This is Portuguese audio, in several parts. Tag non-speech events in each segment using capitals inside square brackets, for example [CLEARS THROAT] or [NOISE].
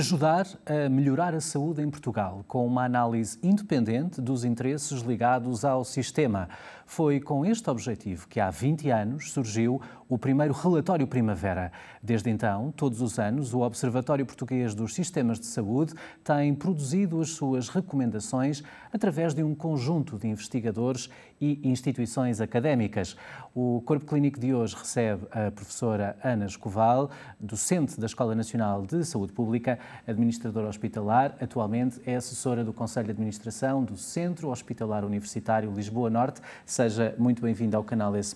ajudar a melhorar a saúde em Portugal, com uma análise independente dos interesses ligados ao sistema. Foi com este objetivo que há 20 anos surgiu o primeiro relatório Primavera. Desde então, todos os anos, o Observatório Português dos Sistemas de Saúde tem produzido as suas recomendações através de um conjunto de investigadores e instituições académicas. O Corpo Clínico de hoje recebe a professora Ana Escoval, docente da Escola Nacional de Saúde Pública, administradora hospitalar, atualmente é assessora do Conselho de Administração do Centro Hospitalar Universitário Lisboa Norte. Seja muito bem-vinda ao canal S+.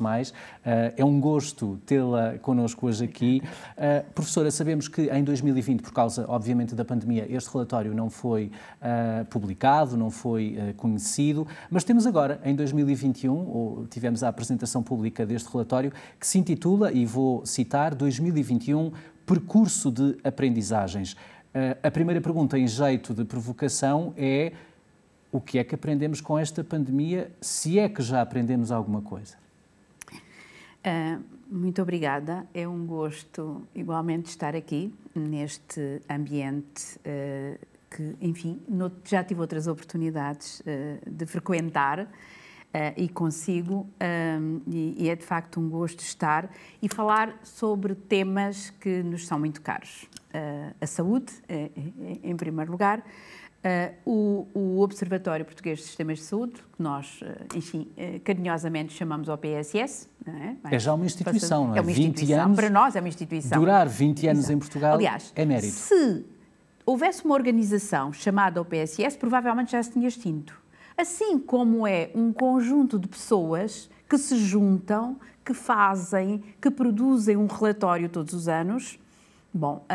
Eh, é um gosto tê-la connosco hoje aqui. Eh, professora, sabemos que em 2020, por causa, obviamente, da pandemia, este relatório não foi uh, publicado, não foi uh, conhecido, mas temos agora, em 2021, ou tivemos a apresentação pública deste relatório, que se intitula, e vou citar, 2021 Percurso de Aprendizagens. Uh, a primeira pergunta, em jeito de provocação, é o que é que aprendemos com esta pandemia, se é que já aprendemos alguma coisa? Uh, muito obrigada. É um gosto igualmente estar aqui neste ambiente uh, que, enfim, já tive outras oportunidades uh, de frequentar. Uh, e consigo, um, e, e, é de facto um gosto estar e falar sobre temas que nos são muito caros. A saúde, em primeiro lugar, Uh, o, o, Observatório Português de Sistemas de Saúde, que nós, uh, enfim, uh, carinhosamente chamamos OPSS. É? é? já uma instituição, não é? É uma instituição, anos, para nós é uma instituição. Durar 20 anos Exato. em Portugal Aliás, é mérito. se houvesse uma organização chamada OPSS, provavelmente já se tinha extinto. Assim como é um conjunto de pessoas que se juntam, que fazem, que produzem um relatório todos os anos, bom,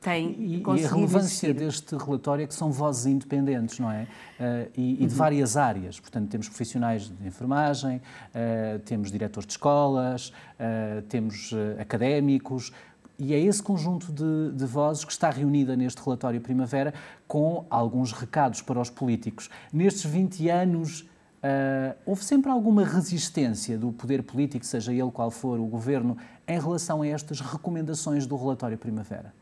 tem e, e a relevância deste relatório é que são vozes independentes, não é? Uh, e, e, de uhum. várias áreas. Portanto, temos profissionais de enfermagem, uh, temos diretores de escolas, uh, temos académicos, e é esse conjunto de, de, vozes que está reunida neste relatório Primavera com alguns recados para os políticos. Nestes 20 anos, houve sempre alguma resistência do poder político, seja ele qual for o governo, em relação a estas recomendações do relatório Primavera?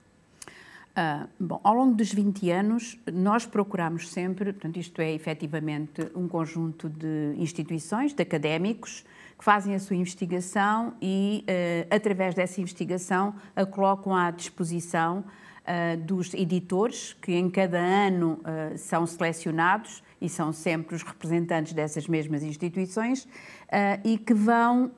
Uh, bom, ao longo dos 20 anos, nós procuramos sempre, portanto, isto é efetivamente um conjunto de instituições, de académicos, que fazem a sua investigação e, uh, através dessa investigação, a colocam à disposição uh, dos editores, que em cada ano são selecionados e são sempre os representantes dessas mesmas instituições, e que vão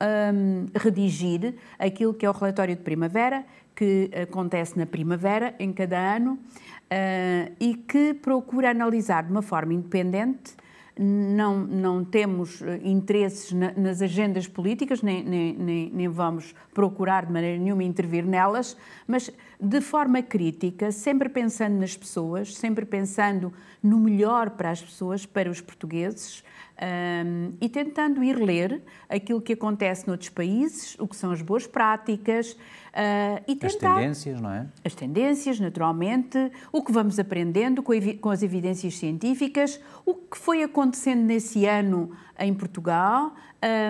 redigir aquilo que é o relatório de primavera, que acontece na primavera, em cada ano, uh, e que procura analisar de uma forma independente. Não, não temos eh, interesses na, nas agendas políticas, nem, nem, nem, nem vamos procurar de maneira nenhuma intervir nelas, mas de forma crítica, sempre pensando nas pessoas, sempre pensando no melhor para as pessoas, para os portugueses, um, e tentando ir ler aquilo que acontece noutros países, o que são as boas práticas. Uh, e tentar, as tendências, não é? As tendências, naturalmente, o que vamos aprendendo com, com as evidências científicas, o que foi acontecendo nesse ano em Portugal,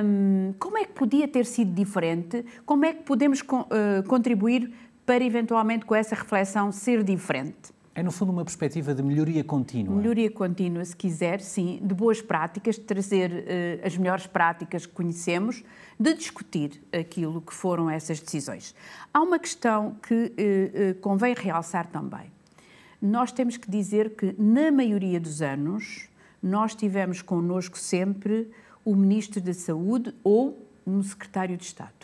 um, como é que podia ter sido diferente, como é que podemos uh, contribuir para eventualmente com essa reflexão ser diferente. É, no fundo, uma perspectiva de melhoria contínua. Melhoria contínua, se quiser, sim, de boas práticas, de trazer uh, as melhores práticas que conhecemos, de discutir aquilo que foram essas decisões. Há uma questão que uh, uh, convém realçar também. Nós temos que dizer que, na maioria dos anos, nós tivemos connosco sempre o Ministro da Saúde ou um Secretário de Estado.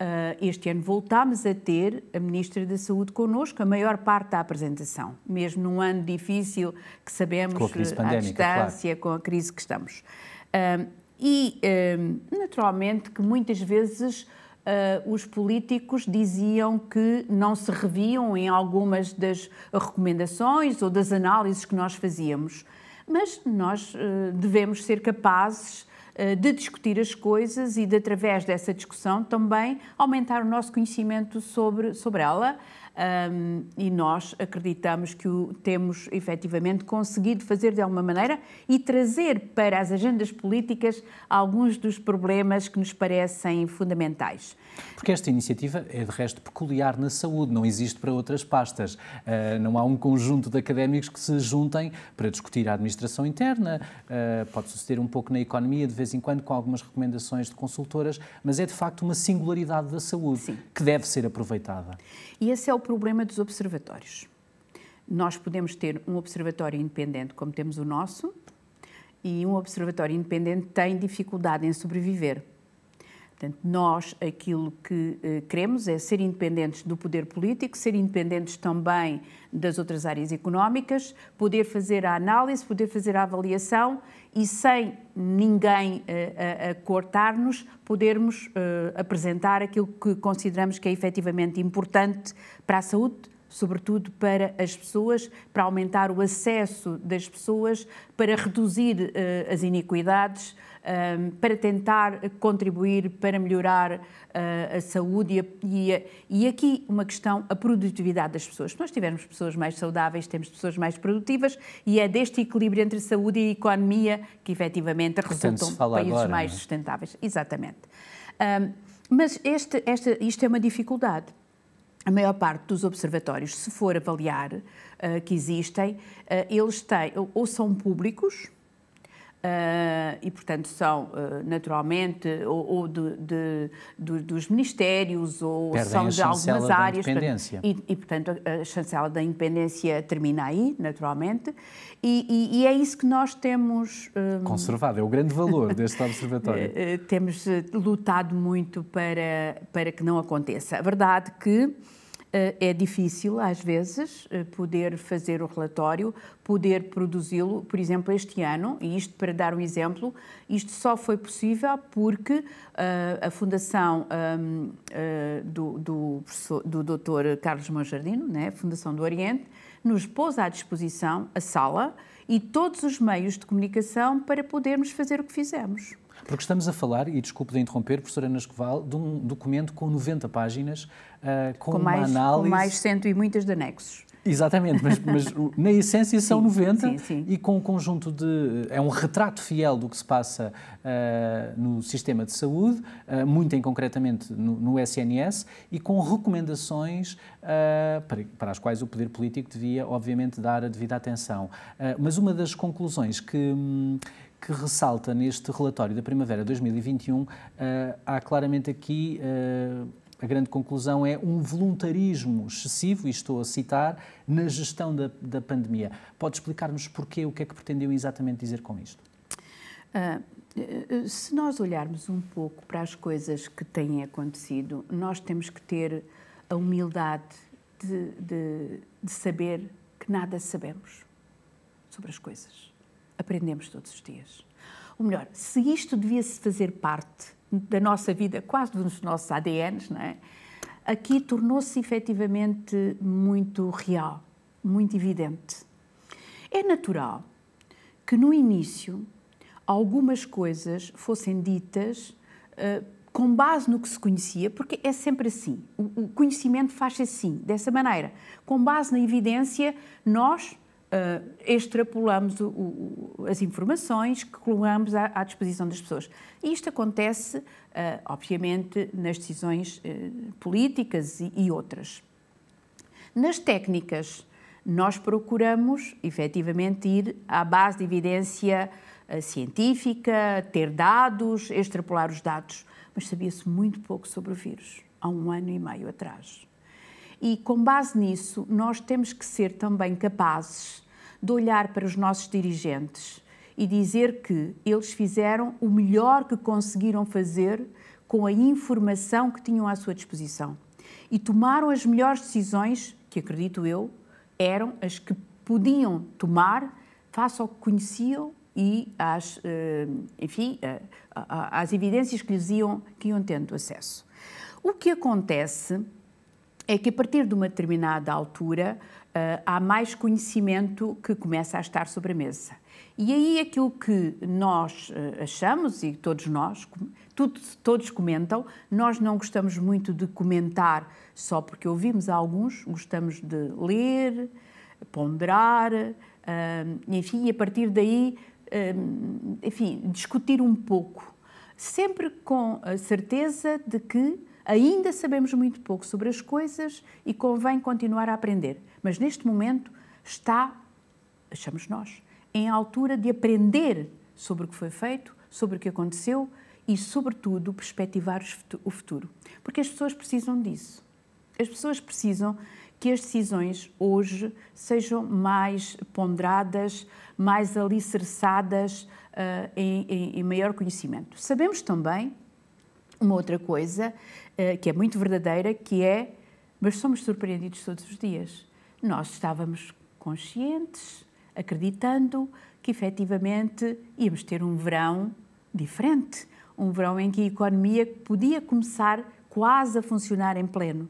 Uh, este ano voltámos a ter a Ministra da Saúde connosco, a maior parte da apresentação, mesmo num ano difícil que sabemos com a crise à distância, claro. com a crise que estamos. Uh, e, uh, naturalmente, que muitas vezes os políticos diziam que não se reviam em algumas das recomendações ou das análises que nós fazíamos. Mas nós devemos ser capazes uh, de discutir as coisas e de, através dessa discussão, também aumentar o nosso conhecimento sobre, sobre ela um, e nós acreditamos que o temos efetivamente conseguido fazer de alguma maneira e trazer para as agendas políticas alguns dos problemas que nos parecem fundamentais. Porque esta iniciativa é de resto peculiar na saúde, não existe para outras pastas. Uh, não há um conjunto de académicos que se juntem para discutir a administração interna, uh, pode suceder um pouco na economia de vez em quando com algumas recomendações de consultoras, mas é de facto uma singularidade da saúde Sim. que deve ser aproveitada. E esse é o problema dos observatórios. Nós podemos ter um observatório independente, como temos o nosso, e um observatório independente tem dificuldade em sobreviver. Portanto, nós aquilo que eh, queremos é ser independentes do poder político, ser independentes também das outras áreas económicas, poder fazer a análise, poder fazer a avaliação e sem ninguém uh, a, a cortar-nos, podermos uh, apresentar aquilo que consideramos que é efetivamente importante para a saúde, sobretudo para as pessoas, para aumentar o acesso das pessoas, para reduzir uh, as iniquidades, um, para tentar contribuir para melhorar uh, a saúde e, a, e, aqui uma questão, a produtividade das pessoas. Se nós tivermos pessoas mais saudáveis, temos pessoas mais produtivas e é deste equilíbrio entre saúde e economia que efetivamente resultam países agora, mais é? sustentáveis. Exatamente. Um, mas este, este, isto é uma dificuldade. A maior parte dos observatórios, se for avaliar uh, que existem, uh, eles têm ou são públicos, Uh, e, portanto, são uh, naturalmente ou, ou de, de, de, dos ministérios ou Perdem são de algumas áreas. Independência. E, e, portanto, a chancela da independência termina aí, naturalmente. E, e, e é isso que nós temos. Um, Conservado, é o grande valor deste [LAUGHS] observatório. Temos lutado muito para, para que não aconteça. A verdade que eh, é difícil, às vezes, eh, poder fazer o relatório, poder produzi-lo. Por exemplo, este ano, e isto para dar um exemplo, isto só foi possível porque uh, a Fundação um, uh, do, do, do Dr. Carlos Monjardino, né, Fundação do Oriente, nos pôs à disposição a sala e todos os meios de comunicação para podermos fazer o que fizemos. Porque estamos a falar, e desculpe de interromper, professora Ana Escoval, de um documento com 90 páginas, uh, com, com, uma mais, análise... Com mais cento e muitas de anexos. Exatamente, mas, mas, [LAUGHS] na essência são sim, 90 sim, sim. e com um conjunto de. É um retrato fiel do que se passa uh, no sistema de saúde, uh, muito em concretamente no, no, SNS, e com recomendações uh, para, para, as quais o poder político devia, obviamente, dar a devida atenção. mas uma das conclusões que. Hum, que ressalta neste relatório da Primavera 2021, uh, eh, há claramente aqui uh, a grande conclusão é um voluntarismo excessivo, e estou a citar, na gestão da, da pandemia. Pode explicar-nos porquê, o que é que pretendeu exatamente dizer com isto? Uh, se nós olharmos um pouco para as coisas que têm acontecido, nós temos que ter a humildade de, de, de saber que nada sabemos sobre as coisas aprendemos todos os dias. Ou melhor, se isto devia-se fazer parte da nossa vida, quase dos nossos ADNs, não é? aqui tornou-se efetivamente muito real, muito evidente. É natural que no início algumas coisas fossem ditas uh, com base no que se conhecia, porque é sempre assim. O, o conhecimento faz-se assim, dessa maneira. Com base na evidência, nós uh, extrapolamos o, o, as informações que colocamos à, à, disposição das pessoas. E isto acontece, uh, obviamente, nas decisões uh, políticas e, e, outras. Nas técnicas, nós procuramos, efetivamente, ir à base de evidência científica, ter dados, extrapolar os dados, mas sabia-se muito pouco sobre o vírus, há um ano e meio atrás. E com base nisso, nós temos que ser também capazes de olhar para os nossos dirigentes e dizer que eles fizeram o melhor que conseguiram fazer com a informação que tinham à sua disposição e tomaram as melhores decisões, que acredito eu, eram as que podiam tomar face ao que conheciam e às, eh, enfim, eh, às evidências que lhes iam, que iam tendo acesso. O que acontece é que a partir de uma determinada altura uh, há mais conhecimento que começa a estar sobre a mesa. E aí aquilo que nós uh, achamos, e todos nós, tudo, todos comentam, nós não gostamos muito de comentar só porque ouvimos alguns, gostamos de ler, ponderar, uh, enfim, e a partir daí, enfim, discutir um pouco, sempre com a certeza de que Ainda sabemos muito pouco sobre as coisas e convém continuar a aprender. Mas neste momento está, achamos nós, em altura de aprender sobre o que foi feito, sobre o que aconteceu e, sobretudo, perspectivar o futuro. Porque as pessoas precisam disso. As pessoas precisam que as decisões hoje sejam mais ponderadas, mais alicerçadas uh, em, em, em maior conhecimento. Sabemos também uma outra coisa que é muito verdadeira, que é, mas somos surpreendidos todos os dias. Nós estávamos conscientes, acreditando que efetivamente íamos ter um verão diferente, um verão em que a economia podia começar quase a funcionar em pleno.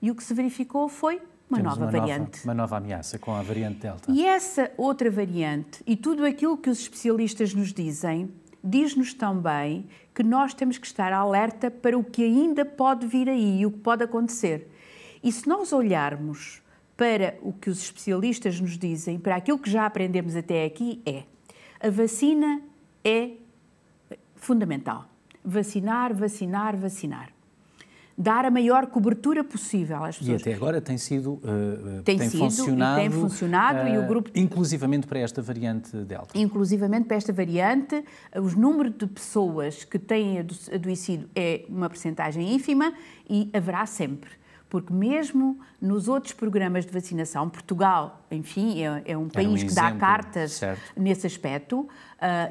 E o que se verificou foi uma Temos nova uma variante. Nova, uma nova ameaça com a variante Delta. E essa outra variante e tudo aquilo que os especialistas nos dizem diz-nos também que nós temos que estar alerta para o que ainda pode vir aí e o que pode acontecer. E se nós olharmos para o que os especialistas nos dizem, para aquilo que já aprendemos até aqui, é a vacina é fundamental. Vacinar, vacinar, vacinar dar a maior cobertura possível às pessoas. E até agora tem sido uh, tem, tem sido, funcionado, tem funcionado uh, e o grupo inclusivamente para esta variante delta. Inclusivamente para esta variante, os números de pessoas que têm adoecido é uma percentagem ínfima e haverá sempre porque mesmo nos outros programas de vacinação, Portugal, enfim, é, é um país um que dá cartas certo. nesse aspecto, uh,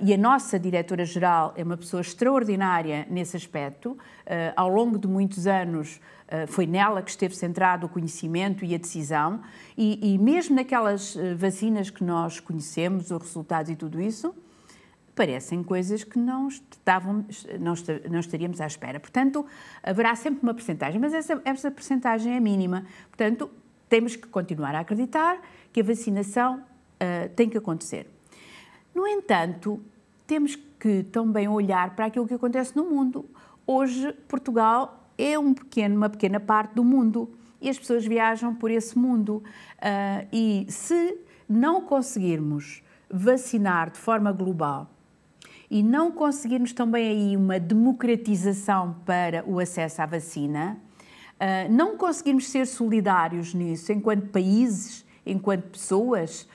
e a nossa diretora-geral é uma pessoa extraordinária nesse aspecto. Uh, ao longo de muitos anos, uh, foi nela que esteve centrado o conhecimento e a decisão, e, e mesmo naquelas vacinas que nós conhecemos, os resultados e tudo isso, parecem coisas que não, estavam, não, não estaríamos à espera. Portanto, haverá sempre uma percentagem, mas essa, essa percentagem é mínima. Portanto, temos que continuar a acreditar que a vacinação uh, tem que acontecer. No entanto, temos que também olhar para aquilo que acontece no mundo. Hoje, Portugal é um pequeno, uma pequena parte do mundo e as pessoas viajam por esse mundo. Uh, e se não conseguirmos vacinar de forma global e não conseguirmos também aí uma democratização para o acesso à vacina, ah, não conseguirmos ser solidários nisso enquanto países, enquanto pessoas,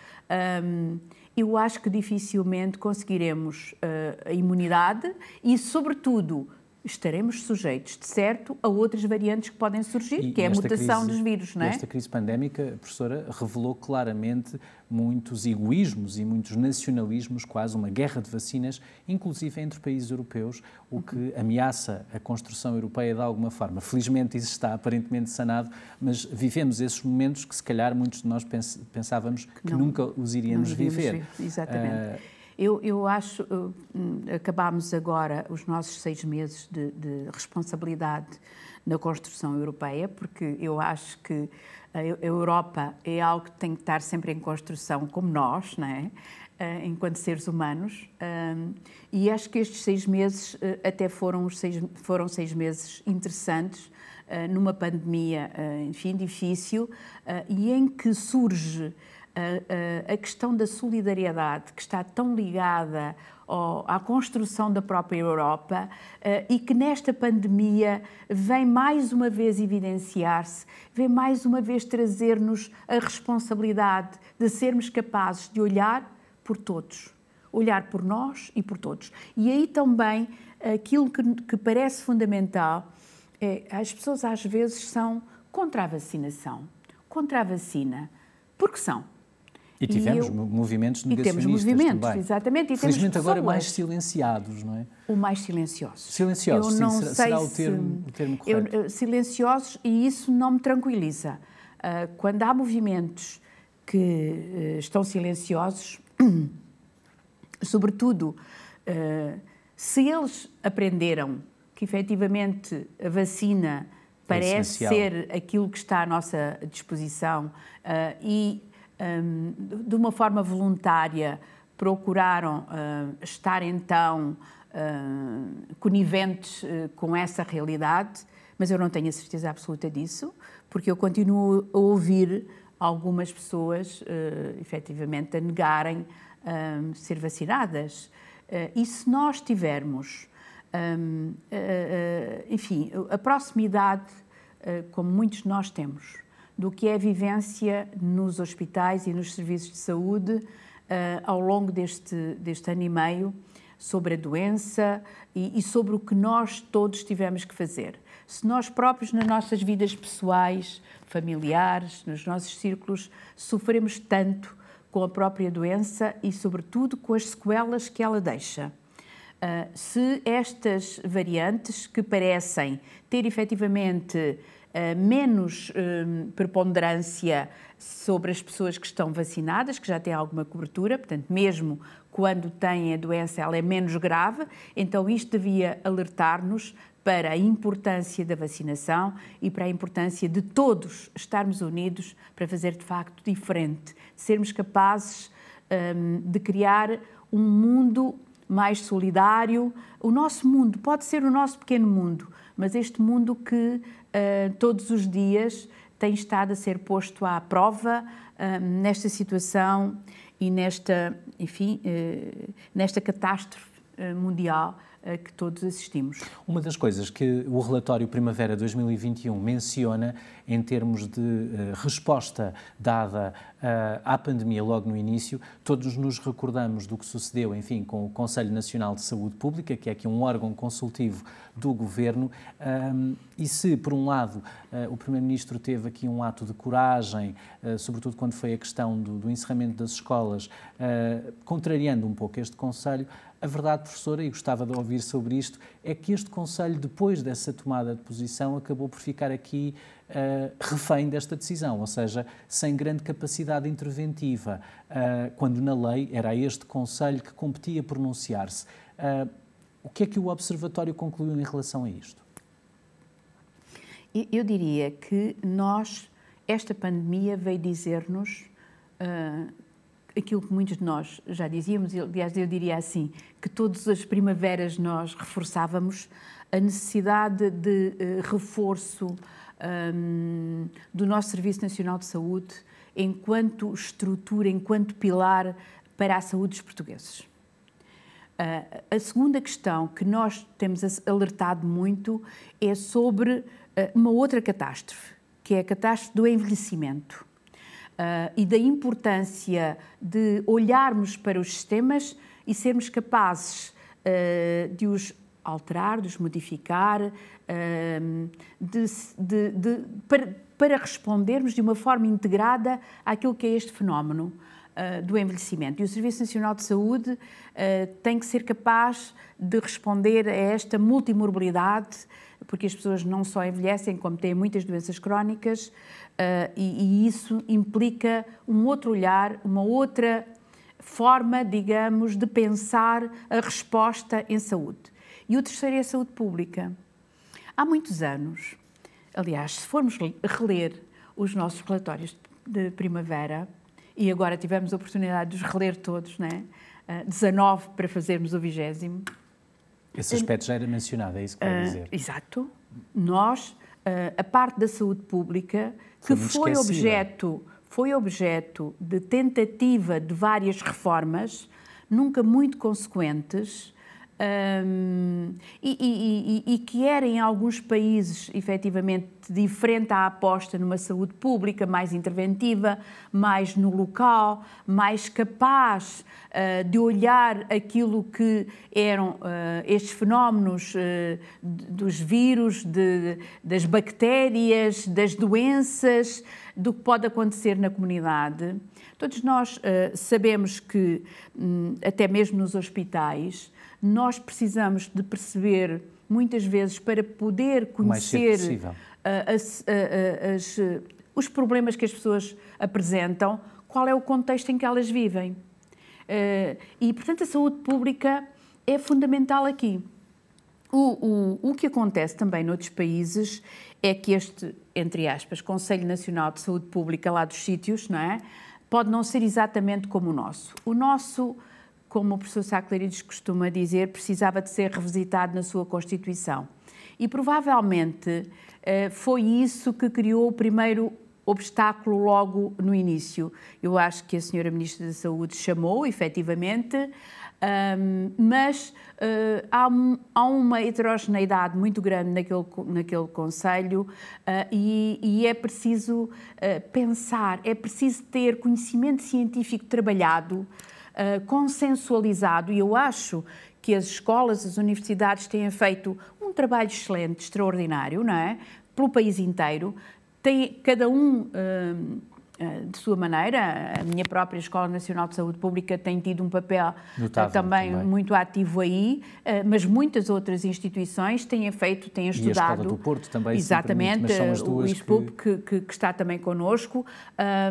eu acho que dificilmente conseguiremos ah, a imunidade e, sobretudo, estaremos sujeitos, de certo, a outras variantes que podem surgir, e, que é a mutação crise, dos vírus, não é? Esta crise pandémica, professora, revelou claramente muitos egoísmos e muitos nacionalismos, quase uma guerra de vacinas, inclusive entre países europeus, o que ameaça a construção europeia de alguma forma. Felizmente isso está aparentemente sanado, mas vivemos esses momentos que se calhar muitos de nós pensávamos que não, nunca os iríamos viver. Exatamente. Uh, eu, eu acho, uh, acabámos agora os nossos seis meses de, de, responsabilidade na construção europeia, porque eu acho que a Europa é algo que tem que estar sempre em construção, como nós, não é? Uh, enquanto seres humanos. Uh, e acho que estes seis meses uh, até foram, seis, foram seis meses interessantes, numa pandemia, enfim, difícil, e em que surge a, a, questão da solidariedade, que está tão ligada ao, à construção da própria Europa uh, e que nesta pandemia vem mais uma vez evidenciar-se, vem mais uma vez trazer-nos a responsabilidade de sermos capazes de olhar por todos, olhar por nós e por todos. E aí também aquilo que, que parece fundamental é as pessoas às vezes são contra a vacinação, contra a vacina, porque são e tivemos e eu, movimentos negacionistas e temos movimentos, também. exatamente. E Felizmente temos agora mais silenciados, não é? O mais silenciosos. Silenciosos, eu não sim, sei será o termo, o termo correto? Eu, silenciosos e isso não me tranquiliza. Uh, quando há movimentos que uh, estão silenciosos, [CLEARS THROAT] sobretudo uh, se eles aprenderam que efetivamente a vacina parece é ser aquilo que está à nossa disposição uh, e, um, de uma forma voluntária, procuraram uh, estar então uh, coniventes com essa realidade, mas eu não tenho a certeza absoluta disso, porque eu continuo a ouvir algumas pessoas, efetivamente, a negarem ser vacinadas. e se nós tivermos um, uh, uh, enfim, a proximidade, uh, como muitos de nós temos, do que é a vivência nos hospitais e nos serviços de saúde ao longo deste, deste ano e meio, sobre a doença e, e, sobre o que nós todos tivemos que fazer. Se nós próprios, nas nossas vidas pessoais, familiares, nos nossos círculos, sofremos tanto com a própria doença e, sobretudo, com as sequelas que ela deixa. Uh, se estas variantes, que parecem ter efetivamente uh, menos uh, preponderância sobre as pessoas que estão vacinadas, que já têm alguma cobertura, portanto, mesmo quando têm a doença, ela é menos grave, então isto devia alertar-nos para a importância da vacinação e para a importância de todos estarmos unidos para fazer de facto diferente, sermos capazes um, de criar um mundo mais solidário. O nosso mundo pode ser o nosso pequeno mundo, mas este mundo que uh, todos os dias tem estado a ser posto à prova uh, nesta situação e nesta, enfim, uh, nesta catástrofe mundial a que todos assistimos. Uma das coisas que o relatório Primavera 2021 menciona em termos de uh, resposta dada uh, à pandemia logo no início, todos nos recordamos do que sucedeu, enfim, com o Conselho Nacional de Saúde Pública, que é aqui um órgão consultivo do governo, um, e se, por um lado, uh, o Primeiro-Ministro teve aqui um ato de coragem, sobretudo quando foi a questão do, do encerramento das escolas, contrariando um pouco este Conselho, a verdade, professora, e gostava de ouvir sobre isto, é que este Conselho, depois dessa tomada de posição, acabou por ficar aqui uh, refém desta decisão, ou seja, sem grande capacidade interventiva, uh, quando na lei era este Conselho que competia pronunciar-se. Uh, o que é que o Observatório concluiu em relação a isto? Eu diria que nós, esta pandemia veio dizer-nos aquilo que muitos de nós já dizíamos, aliás, eu diria assim, que todas as primaveras nós reforçávamos a necessidade de uh, reforço um, do nosso Serviço Nacional de Saúde enquanto estrutura, enquanto pilar para a saúde dos portugueses. Uh, a segunda questão que nós temos alertado muito é sobre uh, uma outra catástrofe, que é a catástrofe do envelhecimento uh, e da importância de olharmos para os sistemas e sermos capazes uh, de os alterar, de os modificar, uh, de, de, de, para, para, respondermos de uma forma integrada àquilo que é este fenómeno do envelhecimento. E o Serviço Nacional de Saúde tem que ser capaz de responder a esta multimorbilidade, porque as pessoas não só envelhecem, como têm muitas doenças crónicas, Uh, e, e, isso implica um outro olhar, uma outra forma, digamos, de pensar a resposta em saúde. E o terceiro é a saúde pública. Há muitos anos, aliás, se formos reler os nossos relatórios de primavera, e agora tivemos a oportunidade de os reler todos, né? Uh, 19 para fazermos o vigésimo. Esse aspecto já era mencionado, é isso que quero uh, dizer. Exato. Nós, a parte da saúde pública, que foi, foi objeto, foi objeto de tentativa de várias reformas, nunca muito consequentes, um, e, e, e, e, que era em alguns países efetivamente diferente à aposta numa saúde pública mais interventiva, mais no local, mais capaz uh, de olhar aquilo que eram uh, estes fenómenos uh, dos vírus, de, das bactérias, das doenças, do que pode acontecer na comunidade. Todos nós sabemos que, um, até mesmo nos hospitais, nós precisamos de perceber, muitas vezes, para poder conhecer as, as, os problemas que as pessoas apresentam, qual é o contexto em que elas vivem. Eh, e, portanto, a saúde pública é fundamental aqui. O, o, o que acontece também noutros países é que este, entre aspas, Conselho Nacional de Saúde Pública lá dos sítios, não é? Pode não ser exatamente como o nosso. O nosso, como o professor Saclarides costuma dizer, precisava de ser revisitado na sua Constituição. E provavelmente eh, foi isso que criou o primeiro obstáculo logo no início. Eu acho que a senhora Ministra da Saúde chamou, efetivamente, mas uh, há, uma heterogeneidade muito grande naquele, naquele Conselho uh, e, é preciso pensar, é preciso ter conhecimento científico trabalhado, consensualizado, e eu acho que as escolas, as universidades têm feito um trabalho excelente, extraordinário, não é? Pelo país inteiro. Tem, cada um eh, de sua maneira. A minha própria Escola Nacional de Saúde Pública tem tido um papel eh, Notável, também, também, muito ativo aí, eh, mas muitas outras instituições têm feito, têm estudado. E a Escola do Porto também, Exatamente, o ISPUP que... Que, que... está também connosco,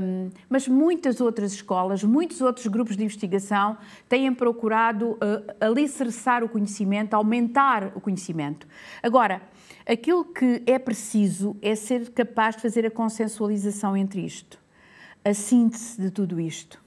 um, mas muitas outras escolas, muitos outros grupos de investigação têm procurado uh, alicerçar o conhecimento, aumentar o conhecimento. Agora, aquilo que é preciso é ser capaz de fazer a consensualização entre isto a síntese de tudo isto.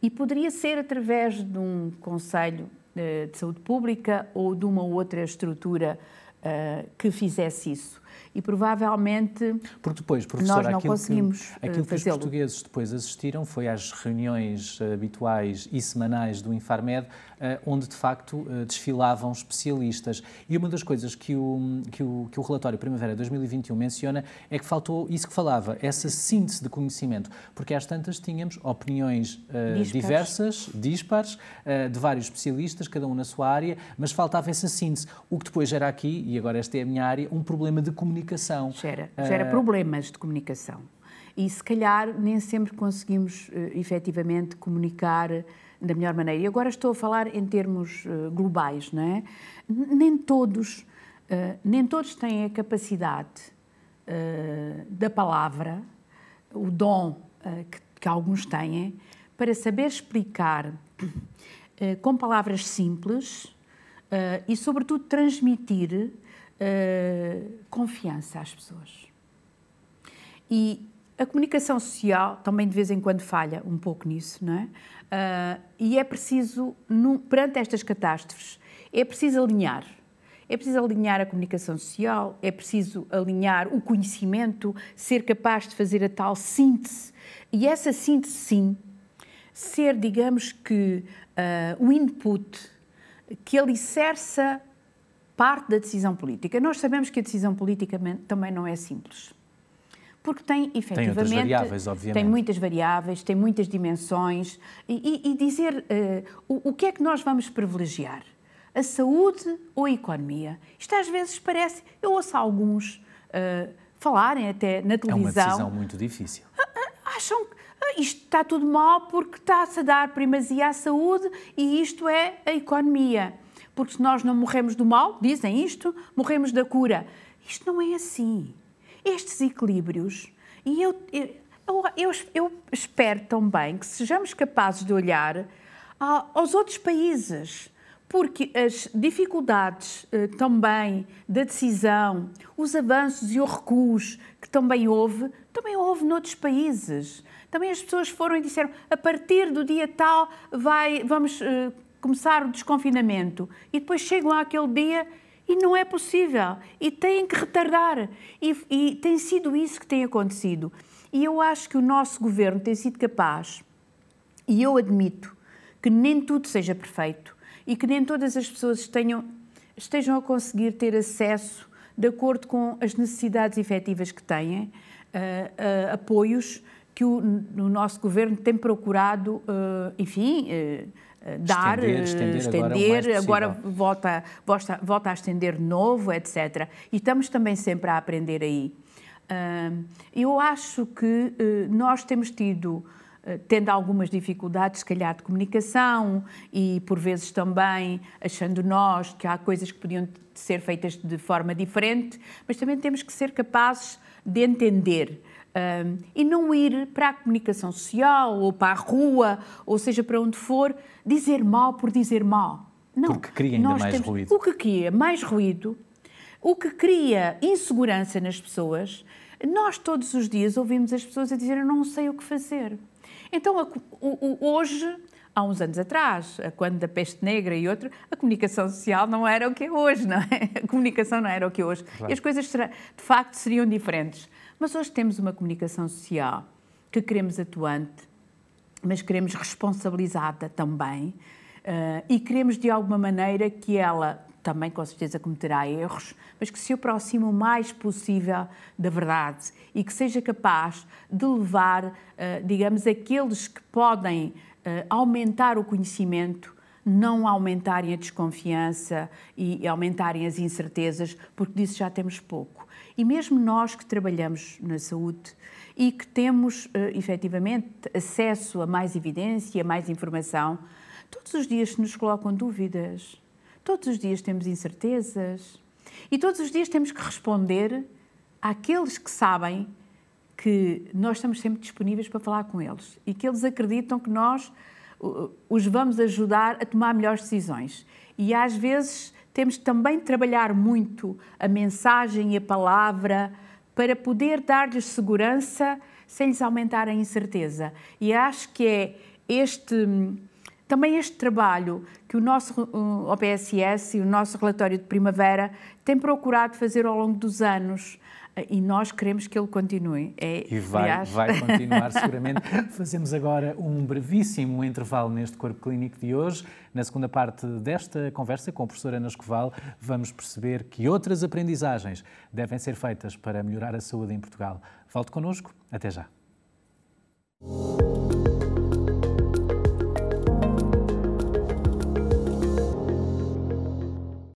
E poderia ser através de um Conselho eh, de Saúde Pública ou de uma outra estrutura uh, que fizesse isso e provavelmente Porque depois, nós não conseguimos que, aquilo que os portugueses depois assistiram foi às reuniões habituais e semanais do Infarmed, eh, onde de facto eh, desfilavam especialistas. E uma das coisas que o, que o, que o relatório Primavera 2021 menciona é que faltou isso que falava, essa síntese de conhecimento, porque às tantas tínhamos opiniões uh, diversas, dispares, uh, de vários especialistas, cada um na sua área, mas faltava essa síntese, o que depois gera aqui, e agora esta é a minha área, um problema de comunicação. Gera, gera uh, problemas de comunicação. E se calhar nem sempre conseguimos uh, efetivamente comunicar da melhor maneira. E agora estou a falar em termos uh, globais, não é? Nem todos, uh, nem todos têm a capacidade uh, da palavra, o dom que, que, alguns têm, para saber explicar com palavras simples e, sobretudo, transmitir confiança às pessoas. E a comunicação social também de vez em quando falha um pouco nisso, não é? Uh, e é preciso, no, perante estas catástrofes, é preciso alinhar. É preciso alinhar a comunicação social, é preciso alinhar o conhecimento, ser capaz de fazer a tal síntese. E essa síntese, sim, ser, digamos que, uh, um input que alicerça parte da decisão política. Nós sabemos que a decisão política também não é simples porque tem efetivamente. Tem variáveis, obviamente. Tem muitas variáveis, tem muitas dimensões. E, e, e dizer uh, o, o que é que nós vamos privilegiar? A saúde ou a economia? Isto às vezes parece. Eu ouço alguns uh, falarem até na televisão. É uma decisão muito difícil. Acham que isto está tudo mal porque está-se a dar primazia à saúde e isto é a economia. Porque se nós não morremos do mal, dizem isto, morremos da cura. Isto não é assim estes equilíbrios. E eu, eu, eu, eu espero também que sejamos capazes de olhar aos outros países, porque as dificuldades eh, também da decisão, os avanços e os recuos que também houve, também houve noutros países. Também as pessoas foram e disseram a partir do dia tal vai, vamos uh, começar o desconfinamento. E depois chegam àquele dia e não é possível. E têm que retardar. E, e tem sido isso que tem acontecido. E eu acho que o nosso governo tem sido capaz, e eu admito, que nem tudo seja perfeito e que nem todas as pessoas tenham, estejam a conseguir ter acesso de acordo com as necessidades efetivas que têm, uh, uh, apoios que o, o, nosso governo tem procurado, uh, enfim, dar, estender, estender, estender agora, agora volta, volta, volta a estender de novo, etc. E estamos também sempre a aprender aí. Eu acho que eh, nós temos tido, eh, tendo algumas dificuldades, se calhar, de comunicação e, por vezes, também achando nós que há coisas que podiam ser feitas de forma diferente, mas também temos que ser capazes de entender um, e não ir para a comunicação social ou para a rua, ou seja, para onde for, dizer mal por dizer mal. Não. Porque cria ainda mais temos, ruído. O que cria mais ruído o que cria insegurança nas pessoas. Nós todos os dias ouvimos as pessoas a dizer eu não sei o que fazer. Então, hoje, há uns anos atrás, quando da peste negra e outro, a comunicação social não era o que é hoje, não é? [LAUGHS] A comunicação não era o que é hoje. Claro. E as coisas, de facto, seriam diferentes. Mas hoje temos uma comunicação social que queremos atuante, mas queremos responsabilizada também. Uh, e queremos, de alguma maneira, que ela também com certeza cometerá erros, mas que se aproxime o mais possível da verdade e que seja capaz de levar, eh, digamos, aqueles que podem eh, aumentar o conhecimento, não aumentarem a desconfiança e aumentarem as incertezas, porque disso já temos pouco. E mesmo nós que trabalhamos na saúde e que temos uh, efetivamente acesso a mais evidência, a mais informação, todos os dias se nos colocam dúvidas Todos os dias temos incertezas e todos os dias temos que responder àqueles que sabem que nós estamos sempre disponíveis para falar com eles e que eles acreditam que nós os vamos ajudar a tomar melhores decisões. E às vezes temos também de trabalhar muito a mensagem e a palavra para poder dar-lhes segurança sem lhes aumentar a incerteza. E acho que é este também este trabalho que o nosso OPSS e o nosso relatório de primavera tem procurado fazer ao longo dos anos e nós queremos que ele continue. É, e vai, aliás... vai [LAUGHS] continuar seguramente. Fazemos agora um brevíssimo intervalo neste Corpo Clínico de hoje. Na segunda parte desta conversa com a professora Ana Escoval, vamos perceber que outras aprendizagens devem ser feitas para melhorar a saúde em Portugal. Volte connosco. Até já.